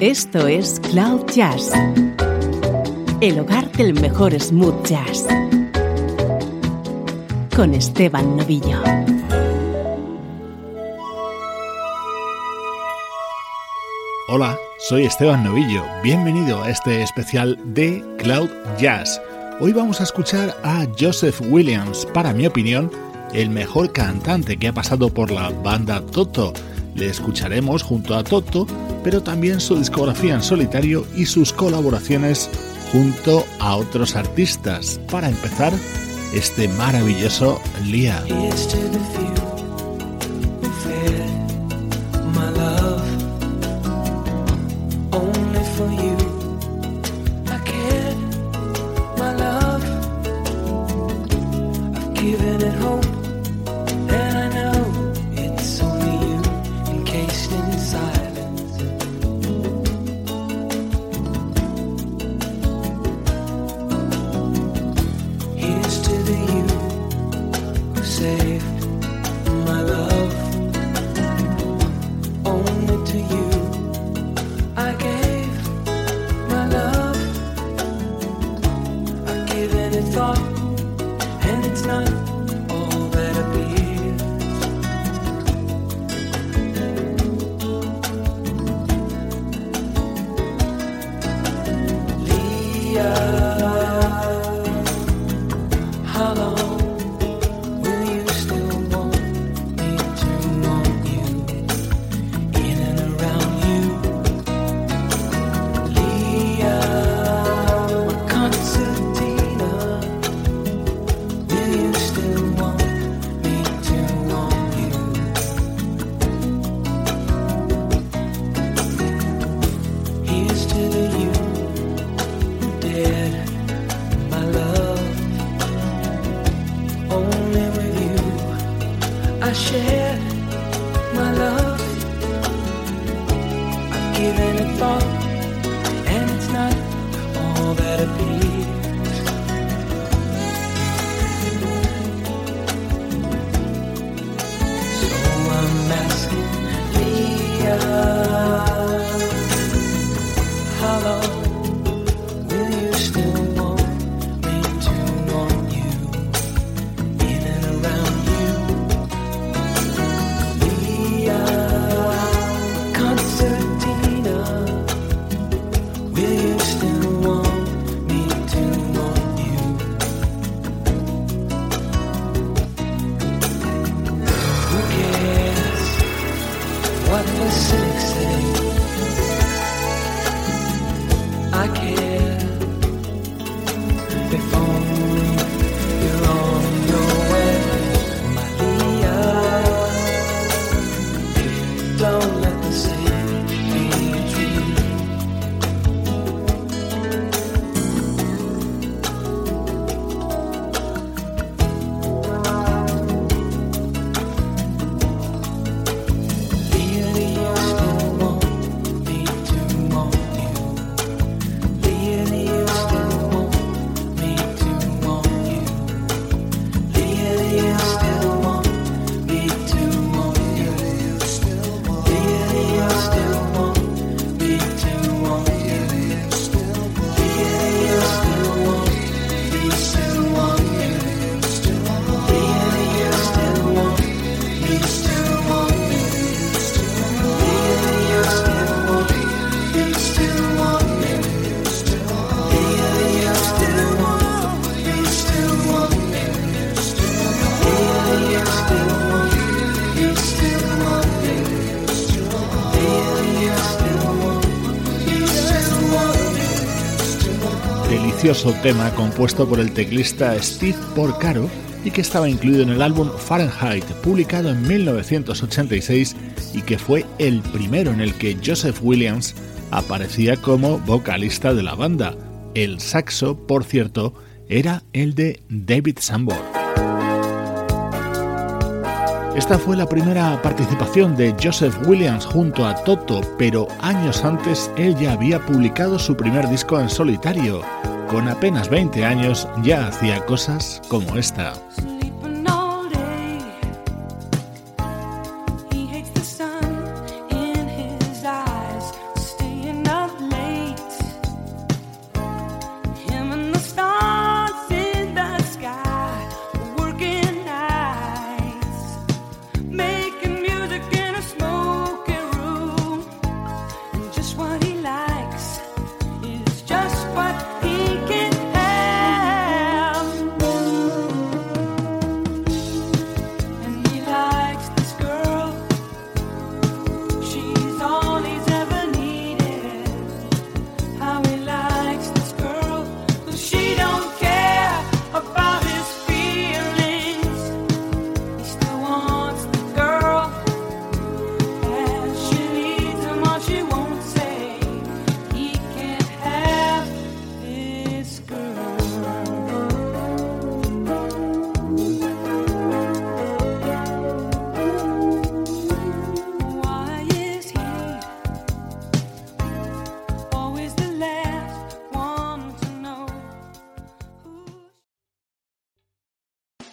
Esto es Cloud Jazz, el hogar del mejor smooth jazz, con Esteban Novillo. Hola, soy Esteban Novillo. Bienvenido a este especial de Cloud Jazz. Hoy vamos a escuchar a Joseph Williams, para mi opinión, el mejor cantante que ha pasado por la banda Toto. Le escucharemos junto a Toto pero también su discografía en solitario y sus colaboraciones junto a otros artistas. Para empezar, este maravilloso Lia. given a thought, and it's not all that appears. Tema compuesto por el teclista Steve Porcaro y que estaba incluido en el álbum Fahrenheit, publicado en 1986 y que fue el primero en el que Joseph Williams aparecía como vocalista de la banda. El saxo, por cierto, era el de David Sambor. Esta fue la primera participación de Joseph Williams junto a Toto, pero años antes él ya había publicado su primer disco en solitario. Con apenas 20 años ya hacía cosas como esta.